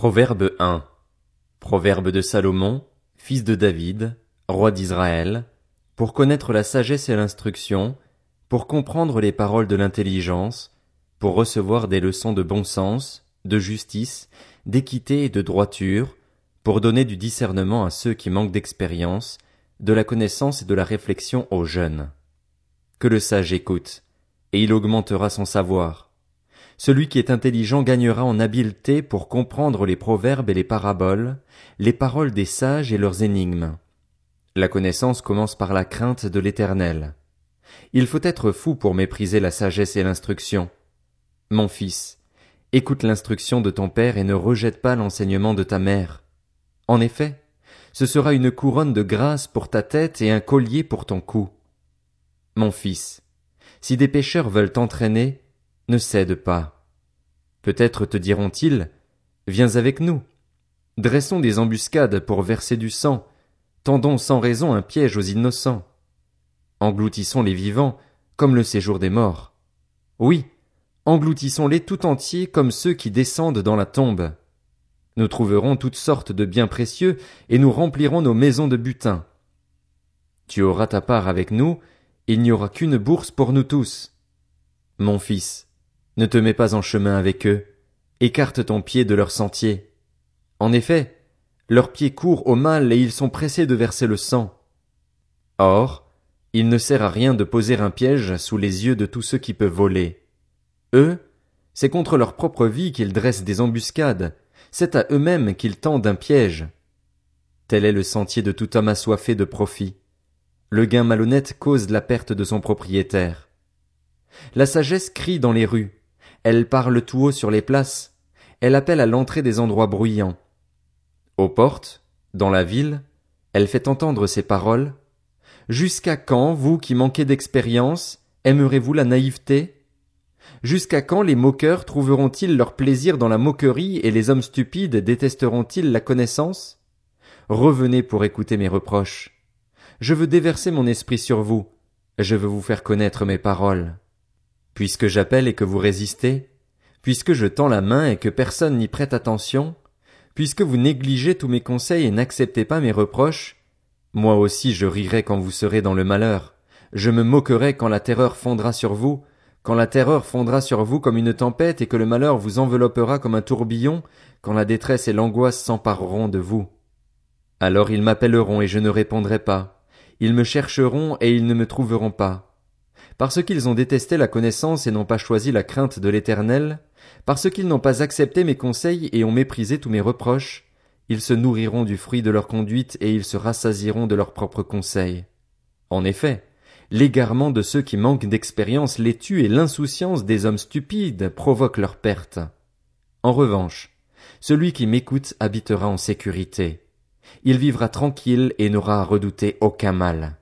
Proverbe 1 Proverbe de Salomon, fils de David, roi d'Israël, pour connaître la sagesse et l'instruction, pour comprendre les paroles de l'intelligence, pour recevoir des leçons de bon sens, de justice, d'équité et de droiture, pour donner du discernement à ceux qui manquent d'expérience, de la connaissance et de la réflexion aux jeunes. Que le sage écoute, et il augmentera son savoir celui qui est intelligent gagnera en habileté pour comprendre les proverbes et les paraboles, les paroles des sages et leurs énigmes. La connaissance commence par la crainte de l'éternel. Il faut être fou pour mépriser la sagesse et l'instruction. Mon fils, écoute l'instruction de ton père et ne rejette pas l'enseignement de ta mère. En effet, ce sera une couronne de grâce pour ta tête et un collier pour ton cou. Mon fils, si des pécheurs veulent t'entraîner, ne cède pas. Peut-être te diront-ils, viens avec nous. Dressons des embuscades pour verser du sang, tendons sans raison un piège aux innocents. Engloutissons les vivants, comme le séjour des morts. Oui, engloutissons-les tout entiers comme ceux qui descendent dans la tombe. Nous trouverons toutes sortes de biens précieux, et nous remplirons nos maisons de butin. Tu auras ta part avec nous, il n'y aura qu'une bourse pour nous tous. Mon fils, ne te mets pas en chemin avec eux, écarte ton pied de leur sentier. En effet, leurs pieds courent au mal et ils sont pressés de verser le sang. Or, il ne sert à rien de poser un piège sous les yeux de tous ceux qui peuvent voler. Eux, c'est contre leur propre vie qu'ils dressent des embuscades, c'est à eux-mêmes qu'ils tendent un piège. Tel est le sentier de tout homme assoiffé de profit. Le gain malhonnête cause la perte de son propriétaire. La sagesse crie dans les rues. Elle parle tout haut sur les places. Elle appelle à l'entrée des endroits bruyants. Aux portes, dans la ville, elle fait entendre ses paroles. Jusqu'à quand, vous qui manquez d'expérience, aimerez-vous la naïveté? Jusqu'à quand les moqueurs trouveront-ils leur plaisir dans la moquerie et les hommes stupides détesteront-ils la connaissance? Revenez pour écouter mes reproches. Je veux déverser mon esprit sur vous. Je veux vous faire connaître mes paroles. Puisque j'appelle et que vous résistez, puisque je tends la main et que personne n'y prête attention, puisque vous négligez tous mes conseils et n'acceptez pas mes reproches, moi aussi je rirai quand vous serez dans le malheur, je me moquerai quand la terreur fondra sur vous, quand la terreur fondra sur vous comme une tempête et que le malheur vous enveloppera comme un tourbillon, quand la détresse et l'angoisse s'empareront de vous. Alors ils m'appelleront et je ne répondrai pas. Ils me chercheront et ils ne me trouveront pas. Parce qu'ils ont détesté la connaissance et n'ont pas choisi la crainte de l'Éternel, parce qu'ils n'ont pas accepté mes conseils et ont méprisé tous mes reproches, ils se nourriront du fruit de leur conduite et ils se rassasieront de leurs propres conseils. En effet, l'égarement de ceux qui manquent d'expérience les tue et l'insouciance des hommes stupides provoque leur perte. En revanche, celui qui m'écoute habitera en sécurité. Il vivra tranquille et n'aura à redouter aucun mal.